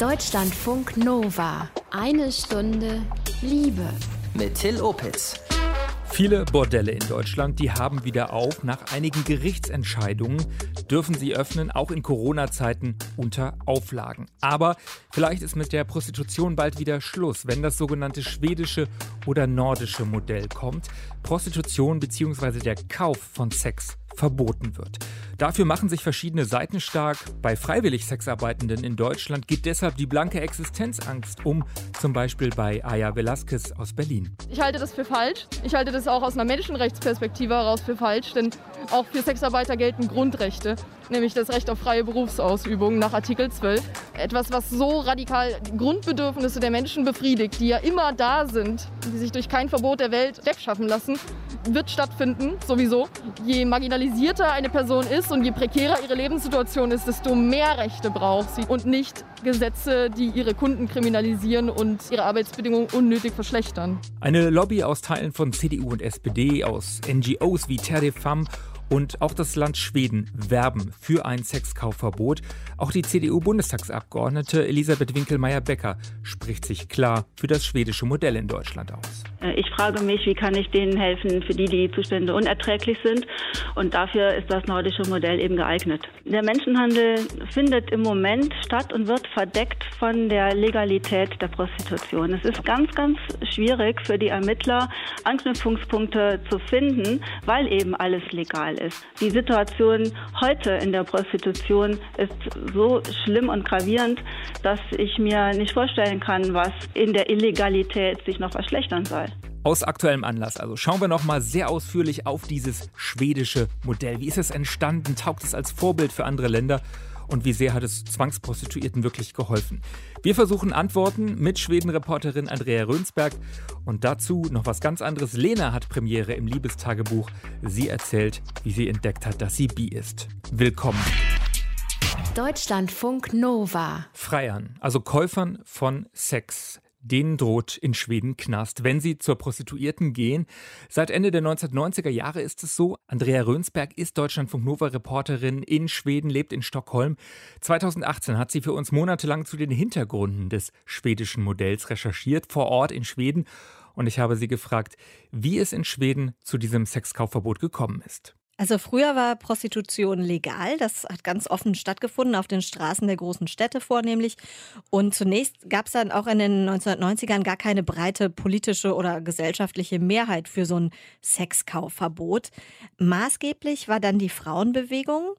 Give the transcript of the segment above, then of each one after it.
Deutschlandfunk Nova. Eine Stunde Liebe. Mit Till Opitz. Viele Bordelle in Deutschland, die haben wieder auf. Nach einigen Gerichtsentscheidungen dürfen sie öffnen, auch in Corona-Zeiten unter Auflagen. Aber vielleicht ist mit der Prostitution bald wieder Schluss, wenn das sogenannte schwedische oder nordische Modell kommt. Prostitution bzw. der Kauf von Sex verboten wird. Dafür machen sich verschiedene Seiten stark. Bei freiwillig Sexarbeitenden in Deutschland geht deshalb die blanke Existenzangst um, zum Beispiel bei Aya Velasquez aus Berlin. Ich halte das für falsch. Ich halte das auch aus einer Menschenrechtsperspektive heraus für falsch, denn auch für Sexarbeiter gelten Grundrechte, nämlich das Recht auf freie Berufsausübung nach Artikel 12. Etwas, was so radikal Grundbedürfnisse der Menschen befriedigt, die ja immer da sind, die sich durch kein Verbot der Welt wegschaffen lassen, wird stattfinden, sowieso. Je marginalisierter eine Person ist und je prekärer ihre Lebenssituation ist, desto mehr Rechte braucht sie und nicht Gesetze, die ihre Kunden kriminalisieren und ihre Arbeitsbedingungen unnötig verschlechtern. Eine Lobby aus Teilen von CDU und SPD, aus NGOs wie Terre des Femmes und auch das Land Schweden werben für ein Sexkaufverbot. Auch die CDU-Bundestagsabgeordnete Elisabeth Winkelmeier-Becker spricht sich klar für das schwedische Modell in Deutschland aus. Äh, ich frage mich, wie kann ich denen helfen, für die die Zustände unerträglich sind. Und dafür ist das nordische Modell eben geeignet. Der Menschenhandel findet im Moment statt und wird verdeckt von der Legalität der Prostitution. Es ist ganz, ganz schwierig für die Ermittler, Anknüpfungspunkte zu finden, weil eben alles legal ist. Die Situation heute in der Prostitution ist so schlimm und gravierend, dass ich mir nicht vorstellen kann, was in der Illegalität sich noch verschlechtern soll. Aus aktuellem Anlass also schauen wir noch mal sehr ausführlich auf dieses schwedische Modell. Wie ist es entstanden? Taugt es als Vorbild für andere Länder? Und wie sehr hat es Zwangsprostituierten wirklich geholfen? Wir versuchen Antworten mit Schweden-Reporterin Andrea Rönsberg. Und dazu noch was ganz anderes. Lena hat Premiere im Liebestagebuch. Sie erzählt, wie sie entdeckt hat, dass sie bi ist. Willkommen. Deutschlandfunk Nova. Freiern, also Käufern von Sex denen droht in Schweden Knast, wenn sie zur Prostituierten gehen. Seit Ende der 1990er Jahre ist es so. Andrea Rönsberg ist Deutschlandfunk Nova Reporterin in Schweden, lebt in Stockholm. 2018 hat sie für uns monatelang zu den Hintergründen des schwedischen Modells recherchiert, vor Ort in Schweden. Und ich habe sie gefragt, wie es in Schweden zu diesem Sexkaufverbot gekommen ist. Also früher war Prostitution legal. Das hat ganz offen stattgefunden, auf den Straßen der großen Städte vornehmlich. Und zunächst gab es dann auch in den 1990ern gar keine breite politische oder gesellschaftliche Mehrheit für so ein Sexkaufverbot. Maßgeblich war dann die Frauenbewegung.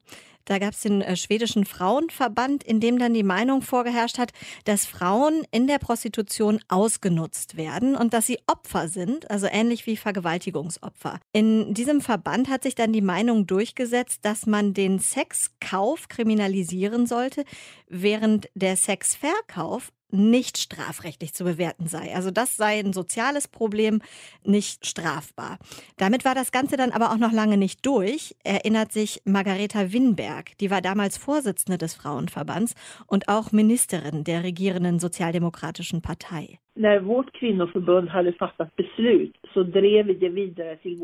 Da gab es den äh, schwedischen Frauenverband, in dem dann die Meinung vorgeherrscht hat, dass Frauen in der Prostitution ausgenutzt werden und dass sie Opfer sind, also ähnlich wie Vergewaltigungsopfer. In diesem Verband hat sich dann die Meinung durchgesetzt, dass man den Sexkauf kriminalisieren sollte, während der Sexverkauf nicht strafrechtlich zu bewerten sei. Also das sei ein soziales Problem, nicht strafbar. Damit war das Ganze dann aber auch noch lange nicht durch, erinnert sich Margareta Winberg. Die war damals Vorsitzende des Frauenverbands und auch Ministerin der regierenden Sozialdemokratischen Partei.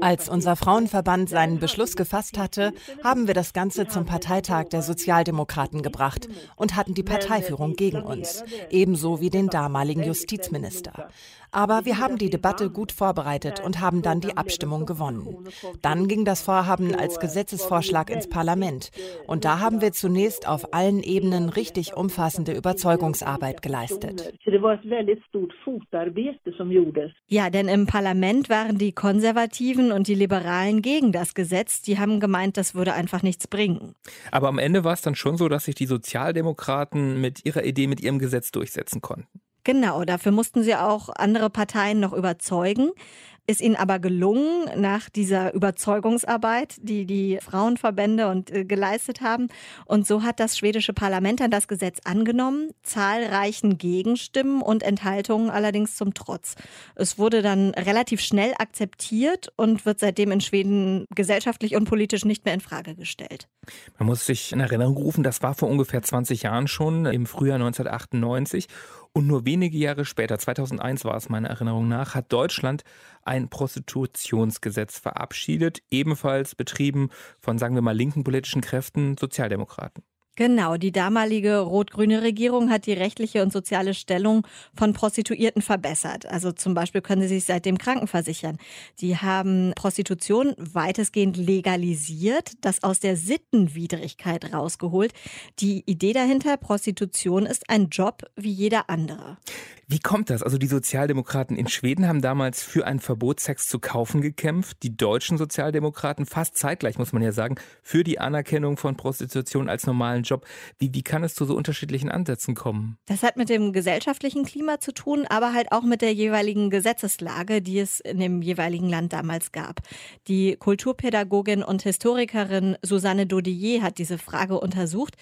Als unser Frauenverband seinen Beschluss gefasst hatte, haben wir das Ganze zum Parteitag der Sozialdemokraten gebracht und hatten die Parteiführung gegen uns, ebenso wie den damaligen Justizminister. Aber wir haben die Debatte gut vorbereitet und haben dann die Abstimmung gewonnen. Dann ging das Vorhaben als Gesetzesvorschlag ins Parlament. Und da haben wir zunächst auf allen Ebenen richtig umfassende Überzeugungsarbeit geleistet. Ja, denn im Parlament waren die Konservativen und die Liberalen gegen das Gesetz. Die haben gemeint, das würde einfach nichts bringen. Aber am Ende war es dann schon so, dass sich die Sozialdemokraten mit ihrer Idee, mit ihrem Gesetz durchsetzen konnten. Genau, dafür mussten sie auch andere Parteien noch überzeugen. Ist ihnen aber gelungen, nach dieser Überzeugungsarbeit, die die Frauenverbände und äh, geleistet haben. Und so hat das schwedische Parlament dann das Gesetz angenommen, zahlreichen Gegenstimmen und Enthaltungen allerdings zum Trotz. Es wurde dann relativ schnell akzeptiert und wird seitdem in Schweden gesellschaftlich und politisch nicht mehr in Frage gestellt. Man muss sich in Erinnerung rufen, das war vor ungefähr 20 Jahren schon, im Frühjahr 1998. Und nur wenige Jahre später, 2001 war es meiner Erinnerung nach, hat Deutschland ein Prostitutionsgesetz verabschiedet, ebenfalls betrieben von, sagen wir mal, linken politischen Kräften, Sozialdemokraten. Genau, die damalige rot-grüne Regierung hat die rechtliche und soziale Stellung von Prostituierten verbessert. Also zum Beispiel können sie sich seitdem krankenversichern. Die haben Prostitution weitestgehend legalisiert, das aus der Sittenwidrigkeit rausgeholt. Die Idee dahinter, Prostitution ist ein Job wie jeder andere. Wie kommt das? Also die Sozialdemokraten in Schweden haben damals für ein Verbot, Sex zu kaufen gekämpft. Die deutschen Sozialdemokraten fast zeitgleich, muss man ja sagen, für die Anerkennung von Prostitution als normalen Job. Wie, wie kann es zu so unterschiedlichen Ansätzen kommen? Das hat mit dem gesellschaftlichen Klima zu tun, aber halt auch mit der jeweiligen Gesetzeslage, die es in dem jeweiligen Land damals gab. Die Kulturpädagogin und Historikerin Susanne Dodier hat diese Frage untersucht.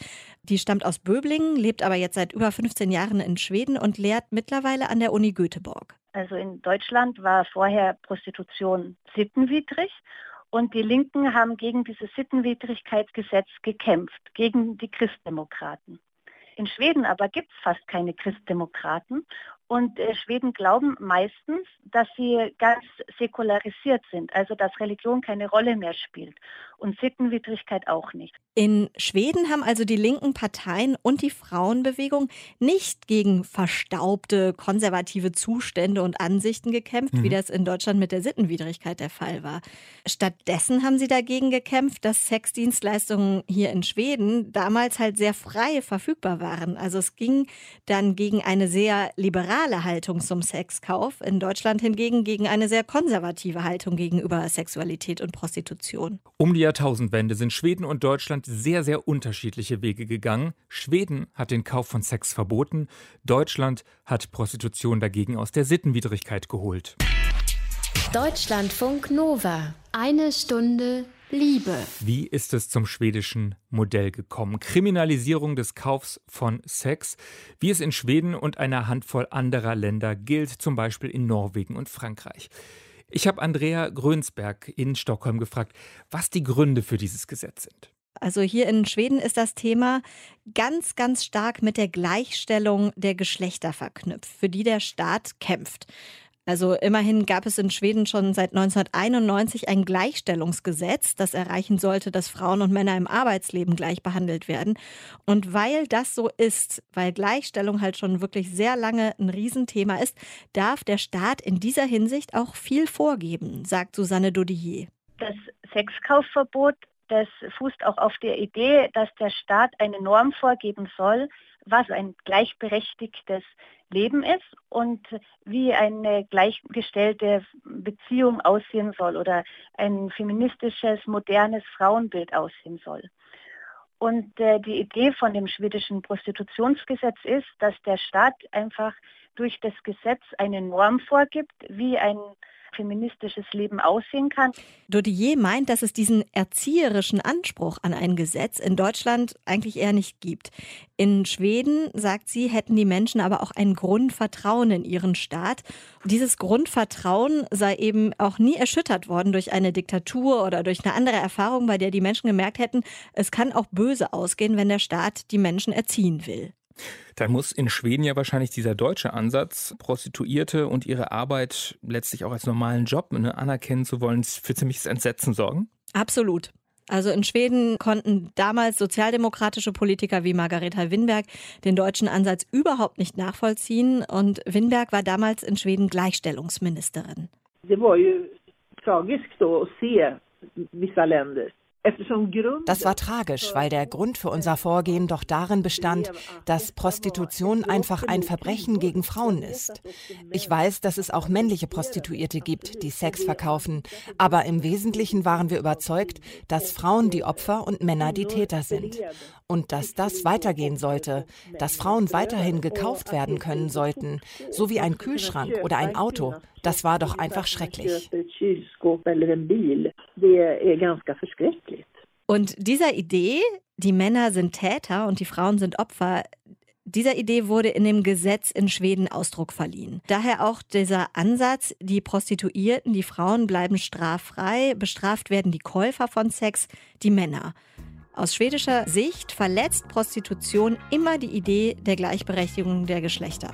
Die stammt aus Böblingen, lebt aber jetzt seit über 15 Jahren in Schweden und lehrt mittlerweile an der Uni Göteborg. Also in Deutschland war vorher Prostitution sittenwidrig und die Linken haben gegen dieses Sittenwidrigkeitsgesetz gekämpft, gegen die Christdemokraten. In Schweden aber gibt es fast keine Christdemokraten und äh, Schweden glauben meistens, dass sie ganz säkularisiert sind, also dass Religion keine Rolle mehr spielt und Sittenwidrigkeit auch nicht. In Schweden haben also die linken Parteien und die Frauenbewegung nicht gegen verstaubte konservative Zustände und Ansichten gekämpft, mhm. wie das in Deutschland mit der Sittenwidrigkeit der Fall war. Stattdessen haben sie dagegen gekämpft, dass Sexdienstleistungen hier in Schweden damals halt sehr frei verfügbar waren. Also es ging dann gegen eine sehr liberale Haltung zum Sexkauf, in Deutschland hingegen gegen eine sehr konservative Haltung gegenüber Sexualität und Prostitution. Um die Jahrtausendwende sind Schweden und Deutschland sehr, sehr unterschiedliche Wege gegangen. Schweden hat den Kauf von Sex verboten, Deutschland hat Prostitution dagegen aus der Sittenwidrigkeit geholt. Deutschlandfunk Nova. Eine Stunde Liebe. Wie ist es zum schwedischen Modell gekommen? Kriminalisierung des Kaufs von Sex, wie es in Schweden und einer Handvoll anderer Länder gilt, zum Beispiel in Norwegen und Frankreich. Ich habe Andrea Grönsberg in Stockholm gefragt, was die Gründe für dieses Gesetz sind. Also hier in Schweden ist das Thema ganz, ganz stark mit der Gleichstellung der Geschlechter verknüpft, für die der Staat kämpft. Also immerhin gab es in Schweden schon seit 1991 ein Gleichstellungsgesetz, das erreichen sollte, dass Frauen und Männer im Arbeitsleben gleich behandelt werden. Und weil das so ist, weil Gleichstellung halt schon wirklich sehr lange ein Riesenthema ist, darf der Staat in dieser Hinsicht auch viel vorgeben, sagt Susanne Dodier. Das Sexkaufverbot, das fußt auch auf der Idee, dass der Staat eine Norm vorgeben soll, was ein gleichberechtigtes Leben ist und wie eine gleichgestellte Beziehung aussehen soll oder ein feministisches, modernes Frauenbild aussehen soll. Und äh, die Idee von dem schwedischen Prostitutionsgesetz ist, dass der Staat einfach durch das Gesetz eine Norm vorgibt, wie ein feministisches Leben aussehen kann. Dodier meint, dass es diesen erzieherischen Anspruch an ein Gesetz in Deutschland eigentlich eher nicht gibt. In Schweden, sagt sie, hätten die Menschen aber auch ein Grundvertrauen in ihren Staat. Dieses Grundvertrauen sei eben auch nie erschüttert worden durch eine Diktatur oder durch eine andere Erfahrung, bei der die Menschen gemerkt hätten, es kann auch böse ausgehen, wenn der Staat die Menschen erziehen will. Dann muss in Schweden ja wahrscheinlich dieser deutsche Ansatz, Prostituierte und ihre Arbeit letztlich auch als normalen Job ne, anerkennen zu wollen, für ziemliches Entsetzen sorgen? Absolut. Also in Schweden konnten damals sozialdemokratische Politiker wie Margareta Winberg den deutschen Ansatz überhaupt nicht nachvollziehen. Und Winberg war damals in Schweden Gleichstellungsministerin. Det war ju tragiskt då att se vissa länder das war tragisch, weil der Grund für unser Vorgehen doch darin bestand, dass Prostitution einfach ein Verbrechen gegen Frauen ist. Ich weiß, dass es auch männliche Prostituierte gibt, die Sex verkaufen, aber im Wesentlichen waren wir überzeugt, dass Frauen die Opfer und Männer die Täter sind. Und dass das weitergehen sollte, dass Frauen weiterhin gekauft werden können sollten, so wie ein Kühlschrank oder ein Auto. Das war doch einfach schrecklich. Und dieser Idee, die Männer sind Täter und die Frauen sind Opfer, dieser Idee wurde in dem Gesetz in Schweden Ausdruck verliehen. Daher auch dieser Ansatz, die Prostituierten, die Frauen bleiben straffrei, bestraft werden die Käufer von Sex, die Männer. Aus schwedischer Sicht verletzt Prostitution immer die Idee der Gleichberechtigung der Geschlechter.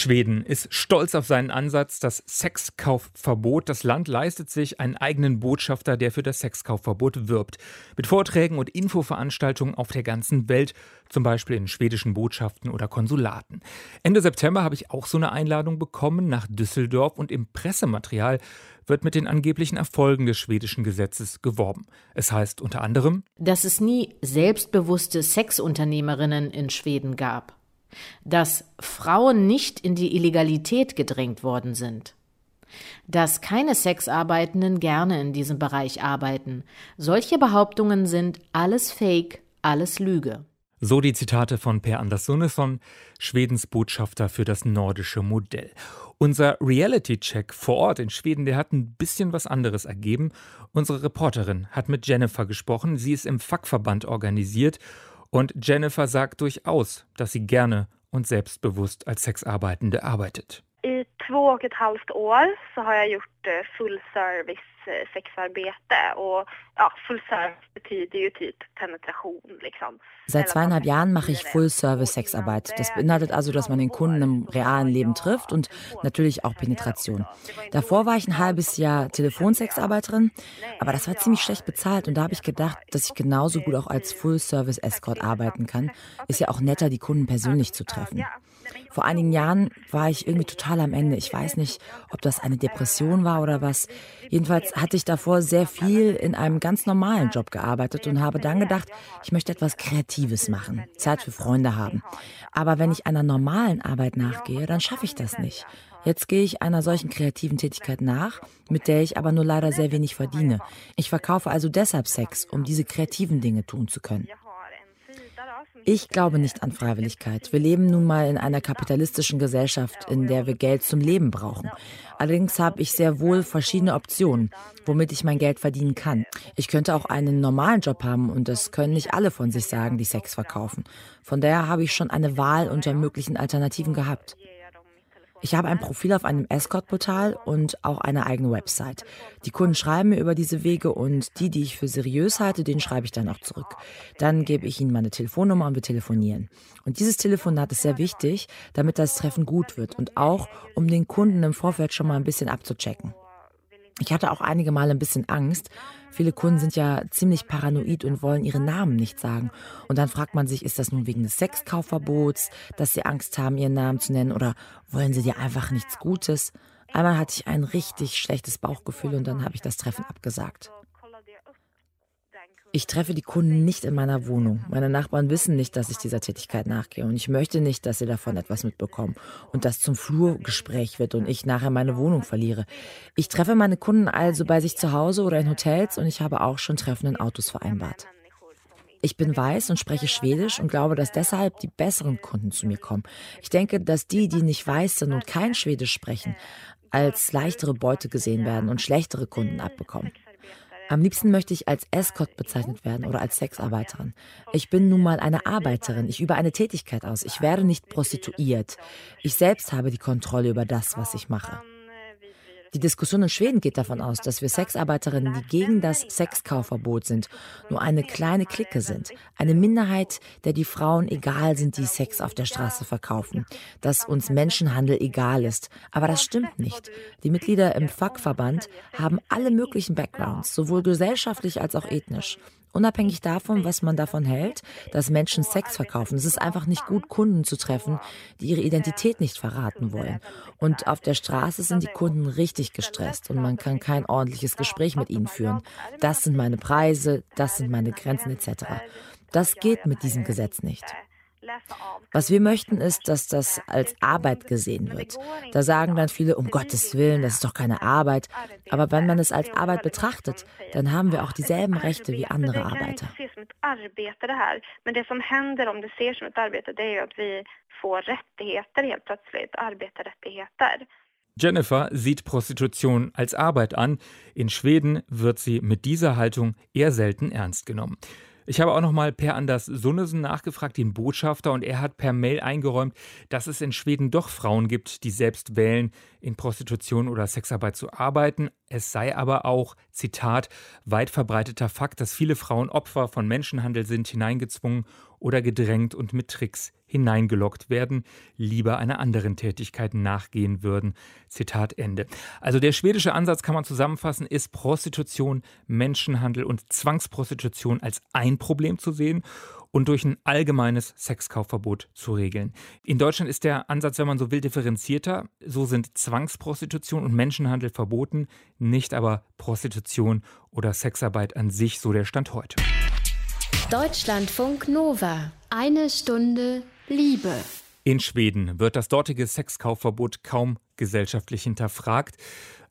Schweden ist stolz auf seinen Ansatz, das Sexkaufverbot. Das Land leistet sich einen eigenen Botschafter, der für das Sexkaufverbot wirbt. Mit Vorträgen und Infoveranstaltungen auf der ganzen Welt, zum Beispiel in schwedischen Botschaften oder Konsulaten. Ende September habe ich auch so eine Einladung bekommen nach Düsseldorf und im Pressematerial wird mit den angeblichen Erfolgen des schwedischen Gesetzes geworben. Es heißt unter anderem, dass es nie selbstbewusste Sexunternehmerinnen in Schweden gab dass Frauen nicht in die Illegalität gedrängt worden sind, dass keine Sexarbeitenden gerne in diesem Bereich arbeiten. Solche Behauptungen sind alles Fake, alles Lüge. So die Zitate von Per Anders Sunnesson, Schwedens Botschafter für das nordische Modell. Unser Reality-Check vor Ort in Schweden, der hat ein bisschen was anderes ergeben. Unsere Reporterin hat mit Jennifer gesprochen. Sie ist im Fachverband organisiert und Jennifer sagt durchaus, dass sie gerne und selbstbewusst als Sexarbeitende arbeitet. I två och ett halvt år så har jag gjort eh, full service eh, sexarbete och ja, full betyder ju typ penetration liksom. Seit zweieinhalb Jahren mache ich Full-Service-Sexarbeit. Das beinhaltet also, dass man den Kunden im realen Leben trifft und natürlich auch Penetration. Davor war ich ein halbes Jahr Telefonsexarbeiterin, aber das war ziemlich schlecht bezahlt und da habe ich gedacht, dass ich genauso gut auch als Full-Service-Escort arbeiten kann. Ist ja auch netter, die Kunden persönlich zu treffen. Vor einigen Jahren war ich irgendwie total am Ende. Ich weiß nicht, ob das eine Depression war oder was. Jedenfalls hatte ich davor sehr viel in einem ganz normalen Job gearbeitet und habe dann gedacht, ich möchte etwas Kreatives machen, Zeit für Freunde haben. Aber wenn ich einer normalen Arbeit nachgehe, dann schaffe ich das nicht. Jetzt gehe ich einer solchen kreativen Tätigkeit nach, mit der ich aber nur leider sehr wenig verdiene. Ich verkaufe also deshalb Sex, um diese kreativen Dinge tun zu können. Ich glaube nicht an Freiwilligkeit. Wir leben nun mal in einer kapitalistischen Gesellschaft, in der wir Geld zum Leben brauchen. Allerdings habe ich sehr wohl verschiedene Optionen, womit ich mein Geld verdienen kann. Ich könnte auch einen normalen Job haben und das können nicht alle von sich sagen, die Sex verkaufen. Von daher habe ich schon eine Wahl unter möglichen Alternativen gehabt. Ich habe ein Profil auf einem Escort-Portal und auch eine eigene Website. Die Kunden schreiben mir über diese Wege und die, die ich für seriös halte, den schreibe ich dann auch zurück. Dann gebe ich ihnen meine Telefonnummer und wir telefonieren. Und dieses Telefonat ist sehr wichtig, damit das Treffen gut wird und auch, um den Kunden im Vorfeld schon mal ein bisschen abzuchecken. Ich hatte auch einige Mal ein bisschen Angst. Viele Kunden sind ja ziemlich paranoid und wollen ihre Namen nicht sagen. Und dann fragt man sich, ist das nun wegen des Sexkaufverbots, dass sie Angst haben, ihren Namen zu nennen, oder wollen sie dir einfach nichts Gutes? Einmal hatte ich ein richtig schlechtes Bauchgefühl und dann habe ich das Treffen abgesagt. Ich treffe die Kunden nicht in meiner Wohnung. Meine Nachbarn wissen nicht, dass ich dieser Tätigkeit nachgehe und ich möchte nicht, dass sie davon etwas mitbekommen und das zum Flurgespräch wird und ich nachher meine Wohnung verliere. Ich treffe meine Kunden also bei sich zu Hause oder in Hotels und ich habe auch schon Treffen in Autos vereinbart. Ich bin weiß und spreche Schwedisch und glaube, dass deshalb die besseren Kunden zu mir kommen. Ich denke, dass die, die nicht weiß sind und kein Schwedisch sprechen, als leichtere Beute gesehen werden und schlechtere Kunden abbekommen. Am liebsten möchte ich als Escort bezeichnet werden oder als Sexarbeiterin. Ich bin nun mal eine Arbeiterin. Ich übe eine Tätigkeit aus. Ich werde nicht prostituiert. Ich selbst habe die Kontrolle über das, was ich mache. Die Diskussion in Schweden geht davon aus, dass wir Sexarbeiterinnen, die gegen das Sexkaufverbot sind, nur eine kleine Clique sind. Eine Minderheit, der die Frauen egal sind, die Sex auf der Straße verkaufen. Dass uns Menschenhandel egal ist. Aber das stimmt nicht. Die Mitglieder im Fachverband haben alle möglichen Backgrounds, sowohl gesellschaftlich als auch ethnisch. Unabhängig davon, was man davon hält, dass Menschen Sex verkaufen. Es ist einfach nicht gut, Kunden zu treffen, die ihre Identität nicht verraten wollen. Und auf der Straße sind die Kunden richtig gestresst und man kann kein ordentliches Gespräch mit ihnen führen. Das sind meine Preise, das sind meine Grenzen etc. Das geht mit diesem Gesetz nicht. Was wir möchten ist, dass das als Arbeit gesehen wird. Da sagen dann viele, um Gottes Willen, das ist doch keine Arbeit. Aber wenn man es als Arbeit betrachtet, dann haben wir auch dieselben Rechte wie andere Arbeiter. Jennifer sieht Prostitution als Arbeit an. In Schweden wird sie mit dieser Haltung eher selten ernst genommen. Ich habe auch noch mal per Anders Sunnesen nachgefragt, den Botschafter, und er hat per Mail eingeräumt, dass es in Schweden doch Frauen gibt, die selbst wählen, in Prostitution oder Sexarbeit zu arbeiten. Es sei aber auch, Zitat, weit verbreiteter Fakt, dass viele Frauen Opfer von Menschenhandel sind, hineingezwungen oder gedrängt und mit Tricks hineingelockt werden, lieber einer anderen Tätigkeit nachgehen würden. Zitat Ende. Also der schwedische Ansatz kann man zusammenfassen, ist Prostitution, Menschenhandel und Zwangsprostitution als ein Problem zu sehen und durch ein allgemeines Sexkaufverbot zu regeln. In Deutschland ist der Ansatz, wenn man so will, differenzierter. So sind Zwangsprostitution und Menschenhandel verboten, nicht aber Prostitution oder Sexarbeit an sich, so der Stand heute. Deutschlandfunk Nova. Eine Stunde Liebe. In Schweden wird das dortige Sexkaufverbot kaum gesellschaftlich hinterfragt.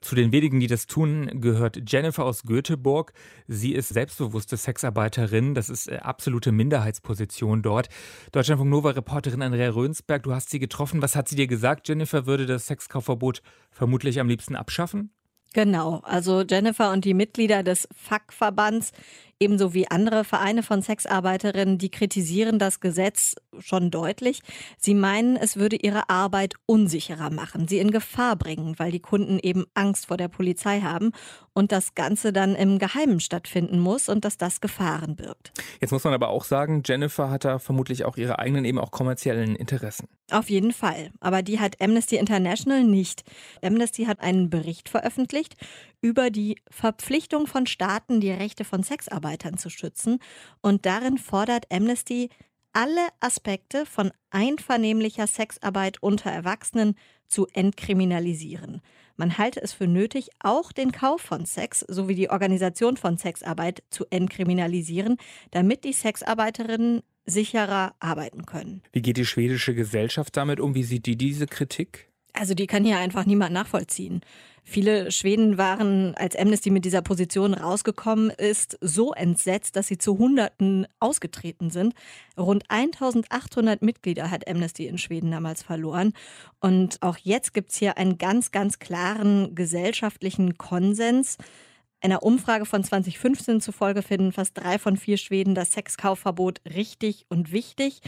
Zu den wenigen, die das tun, gehört Jennifer aus Göteborg. Sie ist selbstbewusste Sexarbeiterin. Das ist äh, absolute Minderheitsposition dort. Deutschlandfunk Nova-Reporterin Andrea Rönsberg, du hast sie getroffen. Was hat sie dir gesagt? Jennifer würde das Sexkaufverbot vermutlich am liebsten abschaffen? Genau, also Jennifer und die Mitglieder des FAK-Verbands ebenso wie andere Vereine von Sexarbeiterinnen, die kritisieren das Gesetz schon deutlich. Sie meinen, es würde ihre Arbeit unsicherer machen, sie in Gefahr bringen, weil die Kunden eben Angst vor der Polizei haben und das Ganze dann im Geheimen stattfinden muss und dass das Gefahren birgt. Jetzt muss man aber auch sagen, Jennifer hat da vermutlich auch ihre eigenen, eben auch kommerziellen Interessen. Auf jeden Fall. Aber die hat Amnesty International nicht. Amnesty hat einen Bericht veröffentlicht über die Verpflichtung von Staaten, die Rechte von Sexarbeitern zu schützen. Und darin fordert Amnesty, alle Aspekte von einvernehmlicher Sexarbeit unter Erwachsenen zu entkriminalisieren. Man halte es für nötig, auch den Kauf von Sex sowie die Organisation von Sexarbeit zu entkriminalisieren, damit die Sexarbeiterinnen sicherer arbeiten können. Wie geht die schwedische Gesellschaft damit um? Wie sieht die diese Kritik? Also die kann hier einfach niemand nachvollziehen. Viele Schweden waren, als Amnesty mit dieser Position rausgekommen ist, so entsetzt, dass sie zu Hunderten ausgetreten sind. Rund 1800 Mitglieder hat Amnesty in Schweden damals verloren. Und auch jetzt gibt es hier einen ganz, ganz klaren gesellschaftlichen Konsens. Einer Umfrage von 2015 zufolge finden fast drei von vier Schweden das Sexkaufverbot richtig und wichtig.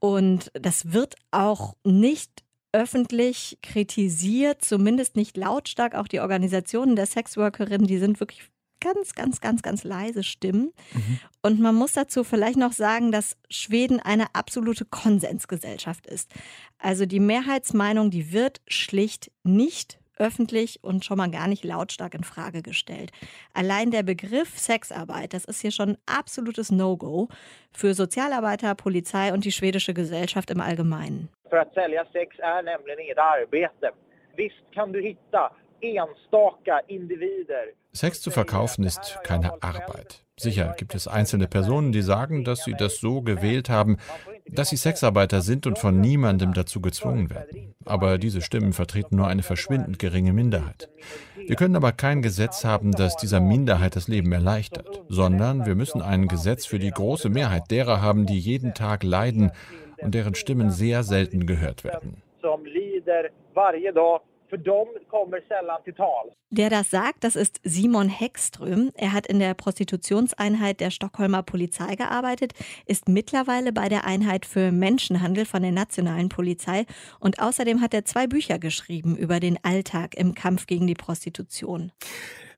Und das wird auch nicht öffentlich kritisiert, zumindest nicht lautstark. Auch die Organisationen der Sexworkerinnen, die sind wirklich ganz, ganz, ganz, ganz leise Stimmen. Mhm. Und man muss dazu vielleicht noch sagen, dass Schweden eine absolute Konsensgesellschaft ist. Also die Mehrheitsmeinung, die wird schlicht nicht öffentlich und schon mal gar nicht lautstark in Frage gestellt. Allein der Begriff Sexarbeit, das ist hier schon ein absolutes No-Go für Sozialarbeiter, Polizei und die schwedische Gesellschaft im Allgemeinen. För att sälja sex är nämligen inget arbete. Visst kan du hitta Sex zu verkaufen ist keine Arbeit. Sicher gibt es einzelne Personen, die sagen, dass sie das so gewählt haben, dass sie Sexarbeiter sind und von niemandem dazu gezwungen werden. Aber diese Stimmen vertreten nur eine verschwindend geringe Minderheit. Wir können aber kein Gesetz haben, das dieser Minderheit das Leben erleichtert, sondern wir müssen ein Gesetz für die große Mehrheit derer haben, die jeden Tag leiden und deren Stimmen sehr selten gehört werden. Der das sagt, das ist Simon Heckström. Er hat in der Prostitutionseinheit der Stockholmer Polizei gearbeitet, ist mittlerweile bei der Einheit für Menschenhandel von der nationalen Polizei und außerdem hat er zwei Bücher geschrieben über den Alltag im Kampf gegen die Prostitution.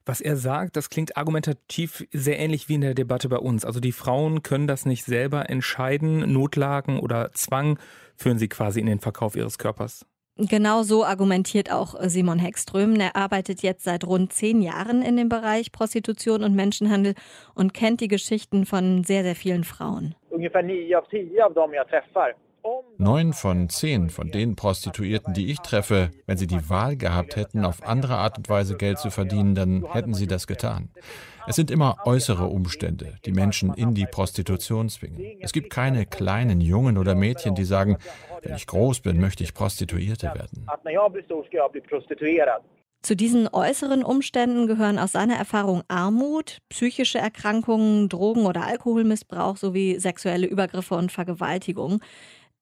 Was er sagt, das klingt argumentativ sehr ähnlich wie in der Debatte bei uns. Also die Frauen können das nicht selber entscheiden. Notlagen oder Zwang führen sie quasi in den Verkauf ihres Körpers. Genau so argumentiert auch Simon Heckström. Er arbeitet jetzt seit rund zehn Jahren in dem Bereich Prostitution und Menschenhandel und kennt die Geschichten von sehr, sehr vielen Frauen. Ungefähr 9 av 10 av dem jag träffar Neun von zehn von den Prostituierten, die ich treffe, wenn sie die Wahl gehabt hätten, auf andere Art und Weise Geld zu verdienen, dann hätten sie das getan. Es sind immer äußere Umstände, die Menschen in die Prostitution zwingen. Es gibt keine kleinen Jungen oder Mädchen, die sagen, wenn ich groß bin, möchte ich Prostituierte werden. Zu diesen äußeren Umständen gehören aus seiner Erfahrung Armut, psychische Erkrankungen, Drogen- oder Alkoholmissbrauch sowie sexuelle Übergriffe und Vergewaltigung.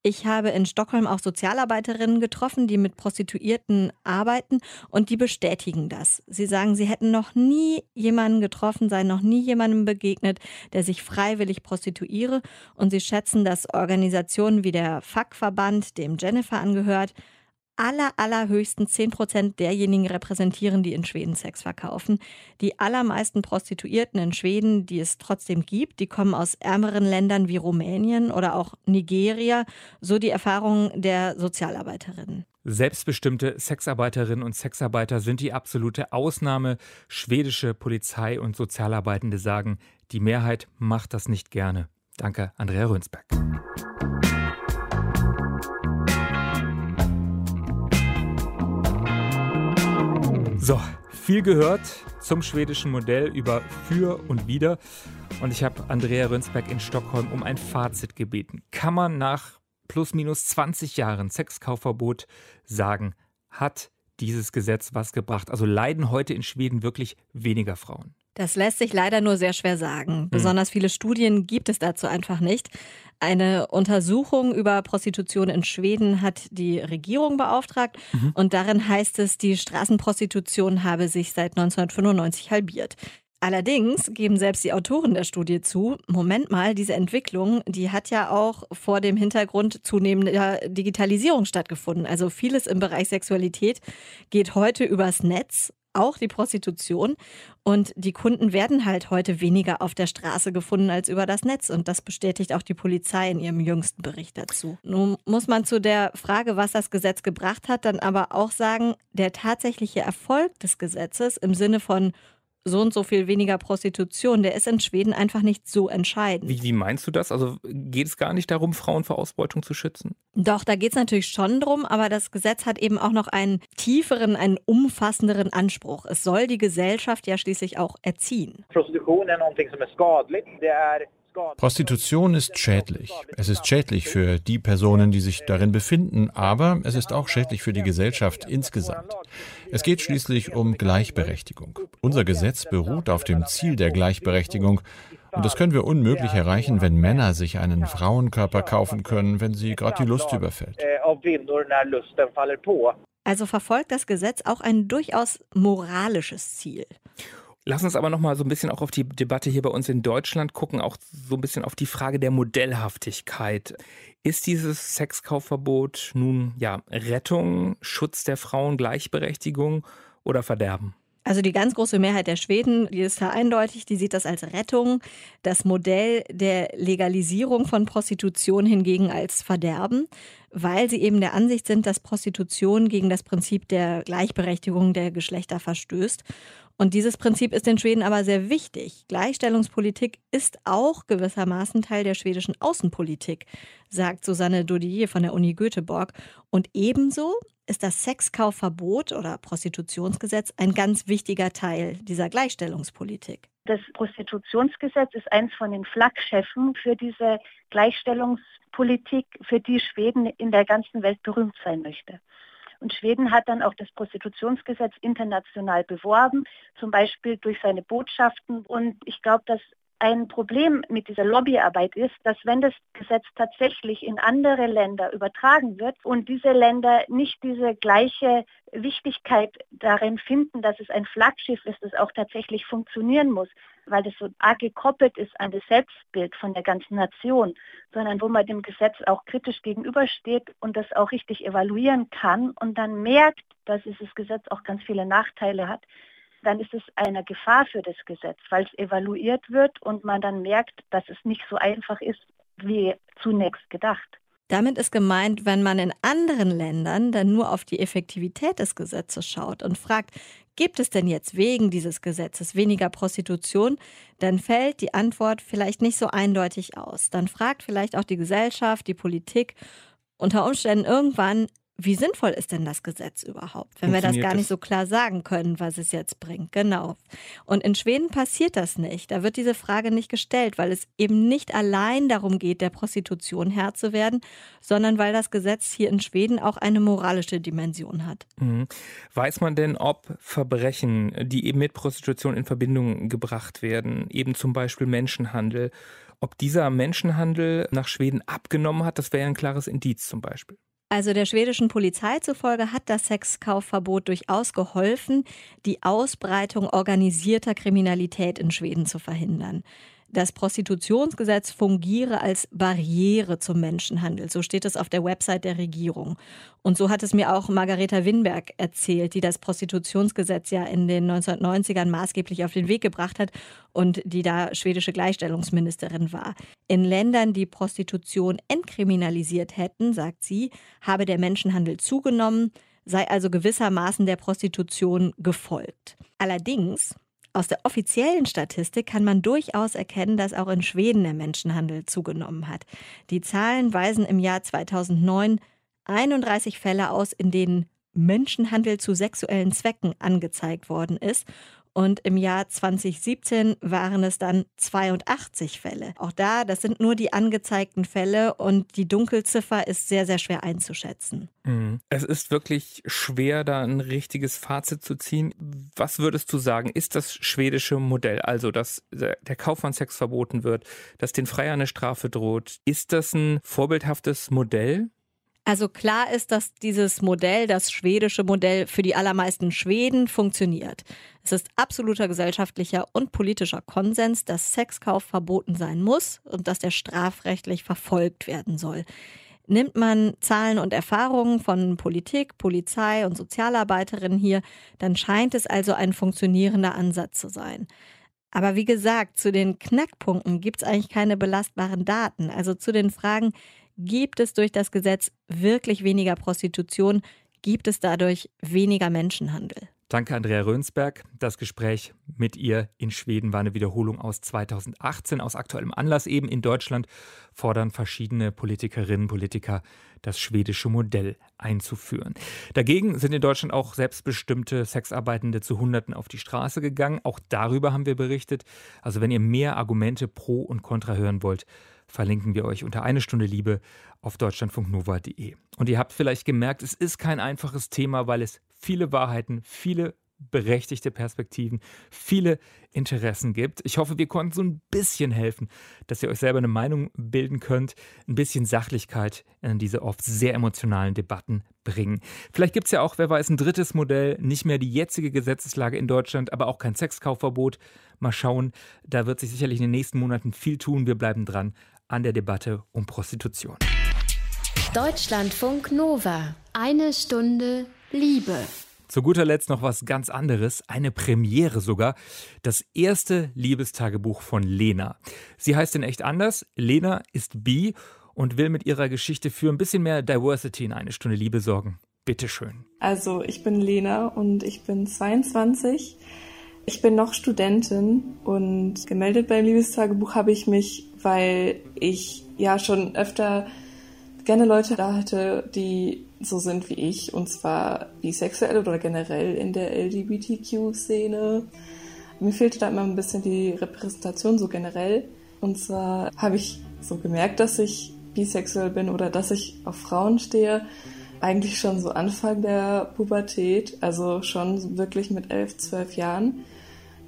Ich habe in Stockholm auch Sozialarbeiterinnen getroffen, die mit Prostituierten arbeiten und die bestätigen das. Sie sagen, sie hätten noch nie jemanden getroffen, seien noch nie jemandem begegnet, der sich freiwillig prostituiere und sie schätzen, dass Organisationen wie der FAK-Verband, dem Jennifer angehört, aller, allerhöchsten 10 Prozent derjenigen repräsentieren, die in Schweden Sex verkaufen. Die allermeisten Prostituierten in Schweden, die es trotzdem gibt, die kommen aus ärmeren Ländern wie Rumänien oder auch Nigeria, so die Erfahrungen der Sozialarbeiterinnen. Selbstbestimmte Sexarbeiterinnen und Sexarbeiter sind die absolute Ausnahme. Schwedische Polizei und Sozialarbeitende sagen, die Mehrheit macht das nicht gerne. Danke, Andrea Rönsberg. So, viel gehört zum schwedischen Modell über Für und Wider. Und ich habe Andrea Rönsberg in Stockholm um ein Fazit gebeten. Kann man nach plus minus 20 Jahren Sexkaufverbot sagen, hat dieses Gesetz was gebracht? Also leiden heute in Schweden wirklich weniger Frauen? Das lässt sich leider nur sehr schwer sagen. Hm. Besonders viele Studien gibt es dazu einfach nicht. Eine Untersuchung über Prostitution in Schweden hat die Regierung beauftragt mhm. und darin heißt es, die Straßenprostitution habe sich seit 1995 halbiert. Allerdings geben selbst die Autoren der Studie zu, Moment mal, diese Entwicklung, die hat ja auch vor dem Hintergrund zunehmender Digitalisierung stattgefunden. Also vieles im Bereich Sexualität geht heute übers Netz auch die Prostitution. Und die Kunden werden halt heute weniger auf der Straße gefunden als über das Netz. Und das bestätigt auch die Polizei in ihrem jüngsten Bericht dazu. Nun muss man zu der Frage, was das Gesetz gebracht hat, dann aber auch sagen, der tatsächliche Erfolg des Gesetzes im Sinne von so und so viel weniger Prostitution, der ist in Schweden einfach nicht so entscheidend. Wie, wie meinst du das? Also geht es gar nicht darum, Frauen vor Ausbeutung zu schützen? Doch, da geht es natürlich schon drum, aber das Gesetz hat eben auch noch einen tieferen, einen umfassenderen Anspruch. Es soll die Gesellschaft ja schließlich auch erziehen. Prostitution ist någonting som är skadligt. Det är Prostitution ist schädlich. Es ist schädlich für die Personen, die sich darin befinden, aber es ist auch schädlich für die Gesellschaft insgesamt. Es geht schließlich um Gleichberechtigung. Unser Gesetz beruht auf dem Ziel der Gleichberechtigung. Und das können wir unmöglich erreichen, wenn Männer sich einen Frauenkörper kaufen können, wenn sie gerade die Lust überfällt. Also verfolgt das Gesetz auch ein durchaus moralisches Ziel. Lass uns aber noch mal so ein bisschen auch auf die Debatte hier bei uns in Deutschland gucken, auch so ein bisschen auf die Frage der Modellhaftigkeit. Ist dieses Sexkaufverbot nun ja Rettung, Schutz der Frauen, Gleichberechtigung oder Verderben? Also die ganz große Mehrheit der Schweden, die ist da eindeutig, die sieht das als Rettung. Das Modell der Legalisierung von Prostitution hingegen als Verderben, weil sie eben der Ansicht sind, dass Prostitution gegen das Prinzip der Gleichberechtigung der Geschlechter verstößt. Und dieses Prinzip ist in Schweden aber sehr wichtig. Gleichstellungspolitik ist auch gewissermaßen Teil der schwedischen Außenpolitik, sagt Susanne Dodier von der Uni Göteborg. Und ebenso ist das Sexkaufverbot oder Prostitutionsgesetz ein ganz wichtiger Teil dieser Gleichstellungspolitik. Das Prostitutionsgesetz ist eins von den Flaggschiffen für diese Gleichstellungspolitik, für die Schweden in der ganzen Welt berühmt sein möchte. Und Schweden hat dann auch das Prostitutionsgesetz international beworben, zum Beispiel durch seine Botschaften. Und ich glaube, dass ein Problem mit dieser Lobbyarbeit ist, dass wenn das Gesetz tatsächlich in andere Länder übertragen wird und diese Länder nicht diese gleiche Wichtigkeit darin finden, dass es ein Flaggschiff ist, das auch tatsächlich funktionieren muss, weil das so arg gekoppelt ist an das Selbstbild von der ganzen Nation, sondern wo man dem Gesetz auch kritisch gegenübersteht und das auch richtig evaluieren kann und dann merkt, dass dieses Gesetz auch ganz viele Nachteile hat, dann ist es eine Gefahr für das Gesetz, weil es evaluiert wird und man dann merkt, dass es nicht so einfach ist, wie zunächst gedacht. Damit ist gemeint, wenn man in anderen Ländern dann nur auf die Effektivität des Gesetzes schaut und fragt, gibt es denn jetzt wegen dieses Gesetzes weniger Prostitution, dann fällt die Antwort vielleicht nicht so eindeutig aus. Dann fragt vielleicht auch die Gesellschaft, die Politik unter Umständen irgendwann, wie sinnvoll ist denn das Gesetz überhaupt, wenn wir das gar nicht so klar sagen können, was es jetzt bringt? Genau. Und in Schweden passiert das nicht. Da wird diese Frage nicht gestellt, weil es eben nicht allein darum geht, der Prostitution Herr zu werden, sondern weil das Gesetz hier in Schweden auch eine moralische Dimension hat. Mhm. Weiß man denn, ob Verbrechen, die eben mit Prostitution in Verbindung gebracht werden, eben zum Beispiel Menschenhandel, ob dieser Menschenhandel nach Schweden abgenommen hat? Das wäre ein klares Indiz zum Beispiel. Also der schwedischen Polizei zufolge hat das Sexkaufverbot durchaus geholfen, die Ausbreitung organisierter Kriminalität in Schweden zu verhindern. Das Prostitutionsgesetz fungiere als Barriere zum Menschenhandel. So steht es auf der Website der Regierung. Und so hat es mir auch Margareta Winberg erzählt, die das Prostitutionsgesetz ja in den 1990ern maßgeblich auf den Weg gebracht hat und die da schwedische Gleichstellungsministerin war. In Ländern, die Prostitution entkriminalisiert hätten, sagt sie, habe der Menschenhandel zugenommen, sei also gewissermaßen der Prostitution gefolgt. Allerdings aus der offiziellen Statistik kann man durchaus erkennen, dass auch in Schweden der Menschenhandel zugenommen hat. Die Zahlen weisen im Jahr 2009 31 Fälle aus, in denen Menschenhandel zu sexuellen Zwecken angezeigt worden ist und im Jahr 2017 waren es dann 82 Fälle. Auch da, das sind nur die angezeigten Fälle und die Dunkelziffer ist sehr, sehr schwer einzuschätzen. Mhm. Es ist wirklich schwer, da ein richtiges Fazit zu ziehen. Was würdest du sagen, ist das schwedische Modell, also dass der Kauf Sex verboten wird, dass den Freier eine Strafe droht, ist das ein vorbildhaftes Modell? Also klar ist, dass dieses Modell, das schwedische Modell, für die allermeisten Schweden funktioniert. Es ist absoluter gesellschaftlicher und politischer Konsens, dass Sexkauf verboten sein muss und dass der strafrechtlich verfolgt werden soll. Nimmt man Zahlen und Erfahrungen von Politik, Polizei und Sozialarbeiterinnen hier, dann scheint es also ein funktionierender Ansatz zu sein. Aber wie gesagt, zu den Knackpunkten gibt es eigentlich keine belastbaren Daten. Also zu den Fragen, Gibt es durch das Gesetz wirklich weniger Prostitution? Gibt es dadurch weniger Menschenhandel? Danke, Andrea Rönsberg. Das Gespräch mit ihr in Schweden war eine Wiederholung aus 2018. Aus aktuellem Anlass eben in Deutschland fordern verschiedene Politikerinnen und Politiker, das schwedische Modell einzuführen. Dagegen sind in Deutschland auch selbstbestimmte Sexarbeitende zu Hunderten auf die Straße gegangen. Auch darüber haben wir berichtet. Also wenn ihr mehr Argumente pro und contra hören wollt, verlinken wir euch unter eine Stunde Liebe auf deutschlandfunknova.de. Und ihr habt vielleicht gemerkt, es ist kein einfaches Thema, weil es viele Wahrheiten, viele berechtigte Perspektiven, viele Interessen gibt. Ich hoffe, wir konnten so ein bisschen helfen, dass ihr euch selber eine Meinung bilden könnt, ein bisschen Sachlichkeit in diese oft sehr emotionalen Debatten bringen. Vielleicht gibt es ja auch, wer weiß, ein drittes Modell, nicht mehr die jetzige Gesetzeslage in Deutschland, aber auch kein Sexkaufverbot. Mal schauen, da wird sich sicherlich in den nächsten Monaten viel tun. Wir bleiben dran an der Debatte um Prostitution. Deutschlandfunk Nova. Eine Stunde Liebe. Zu guter Letzt noch was ganz anderes, eine Premiere sogar. Das erste Liebestagebuch von Lena. Sie heißt in echt anders. Lena ist bi und will mit ihrer Geschichte für ein bisschen mehr Diversity in eine Stunde Liebe sorgen. Bitteschön. Also, ich bin Lena und ich bin 22. Ich bin noch Studentin und gemeldet beim Liebestagebuch habe ich mich, weil ich ja schon öfter gerne Leute da hätte, die so sind wie ich, und zwar bisexuell oder generell in der LGBTQ-Szene. Mir fehlte da immer ein bisschen die Repräsentation so generell. Und zwar habe ich so gemerkt, dass ich bisexuell bin oder dass ich auf Frauen stehe, eigentlich schon so Anfang der Pubertät, also schon wirklich mit elf, zwölf Jahren.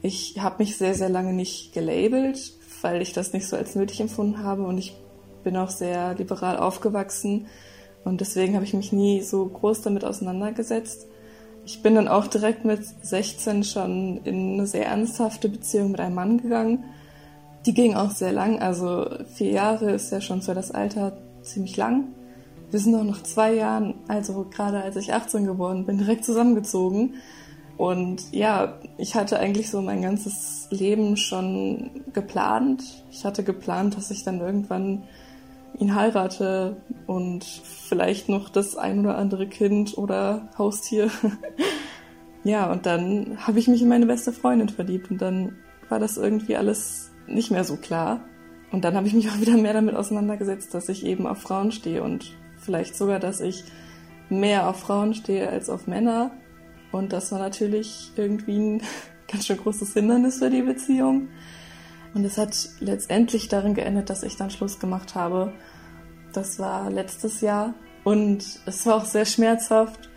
Ich habe mich sehr, sehr lange nicht gelabelt, weil ich das nicht so als nötig empfunden habe und ich bin auch sehr liberal aufgewachsen und deswegen habe ich mich nie so groß damit auseinandergesetzt. Ich bin dann auch direkt mit 16 schon in eine sehr ernsthafte Beziehung mit einem Mann gegangen. Die ging auch sehr lang, also vier Jahre ist ja schon für das Alter ziemlich lang. Wir sind auch noch zwei Jahren, also gerade als ich 18 geworden bin, direkt zusammengezogen. Und ja, ich hatte eigentlich so mein ganzes Leben schon geplant. Ich hatte geplant, dass ich dann irgendwann ihn heirate und vielleicht noch das ein oder andere Kind oder Haustier. ja, und dann habe ich mich in meine beste Freundin verliebt und dann war das irgendwie alles nicht mehr so klar. Und dann habe ich mich auch wieder mehr damit auseinandergesetzt, dass ich eben auf Frauen stehe und vielleicht sogar, dass ich mehr auf Frauen stehe als auf Männer und das war natürlich irgendwie ein ganz schön großes Hindernis für die Beziehung. Und es hat letztendlich darin geendet, dass ich dann Schluss gemacht habe. Das war letztes Jahr. Und es war auch sehr schmerzhaft,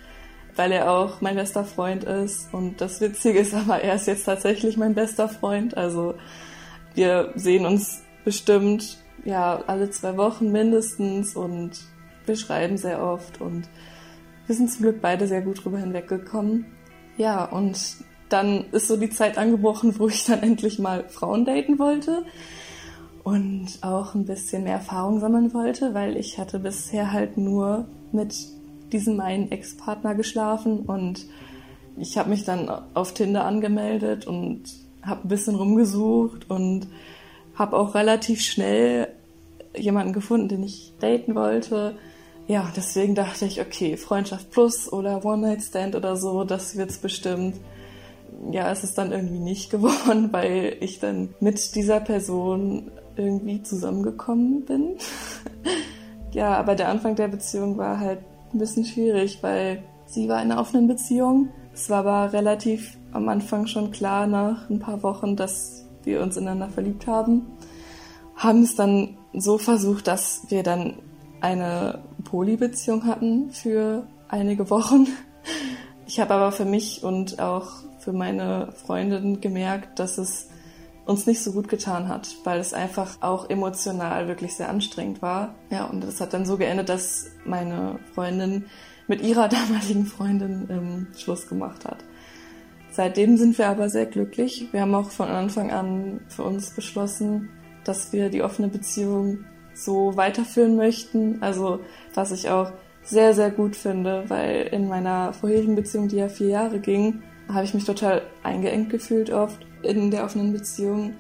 weil er auch mein bester Freund ist. Und das Witzige ist aber, er ist jetzt tatsächlich mein bester Freund. Also wir sehen uns bestimmt ja alle zwei Wochen mindestens und wir schreiben sehr oft und wir sind zum Glück beide sehr gut drüber hinweggekommen. Ja, und dann ist so die Zeit angebrochen, wo ich dann endlich mal Frauen daten wollte. und auch ein bisschen mehr Erfahrung sammeln wollte, weil ich hatte bisher halt nur mit diesem einen Ex-Partner geschlafen und ich habe mich dann auf Tinder angemeldet und habe ein bisschen rumgesucht und habe auch relativ schnell jemanden gefunden, den ich daten wollte. Ja, deswegen dachte ich, okay, Freundschaft Plus oder One-Night-Stand oder so, das wird's bestimmt. Ja, es ist dann irgendwie nicht geworden, weil ich dann mit dieser Person irgendwie zusammengekommen bin. ja, aber der Anfang der Beziehung war halt ein bisschen schwierig, weil sie war in einer offenen Beziehung. Es war aber relativ am Anfang schon klar nach ein paar Wochen, dass wir uns ineinander verliebt haben. Haben es dann so versucht, dass wir dann eine Polybeziehung hatten für einige Wochen. Ich habe aber für mich und auch für meine Freundin gemerkt, dass es uns nicht so gut getan hat, weil es einfach auch emotional wirklich sehr anstrengend war. Ja, und das hat dann so geendet, dass meine Freundin mit ihrer damaligen Freundin ähm, Schluss gemacht hat. Seitdem sind wir aber sehr glücklich. Wir haben auch von Anfang an für uns beschlossen, dass wir die offene Beziehung so weiterführen möchten. Also was ich auch sehr, sehr gut finde, weil in meiner vorherigen Beziehung, die ja vier Jahre ging, habe ich mich total eingeengt gefühlt oft. In der offenen Beziehung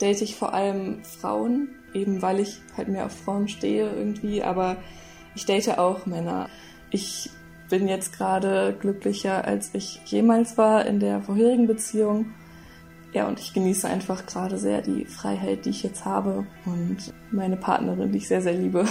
date ich vor allem Frauen, eben weil ich halt mehr auf Frauen stehe irgendwie, aber ich date auch Männer. Ich bin jetzt gerade glücklicher, als ich jemals war in der vorherigen Beziehung. Ja, und ich genieße einfach gerade sehr die Freiheit, die ich jetzt habe und meine Partnerin, die ich sehr, sehr liebe.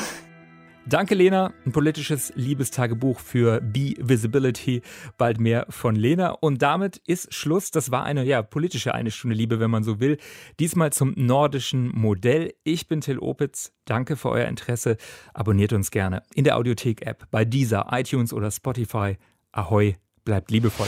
Danke, Lena. Ein politisches Liebestagebuch für Be Visibility. Bald mehr von Lena. Und damit ist Schluss. Das war eine ja, politische eine Stunde Liebe, wenn man so will. Diesmal zum nordischen Modell. Ich bin Till Opitz. Danke für euer Interesse. Abonniert uns gerne in der Audiothek-App, bei dieser, iTunes oder Spotify. Ahoi, bleibt liebevoll.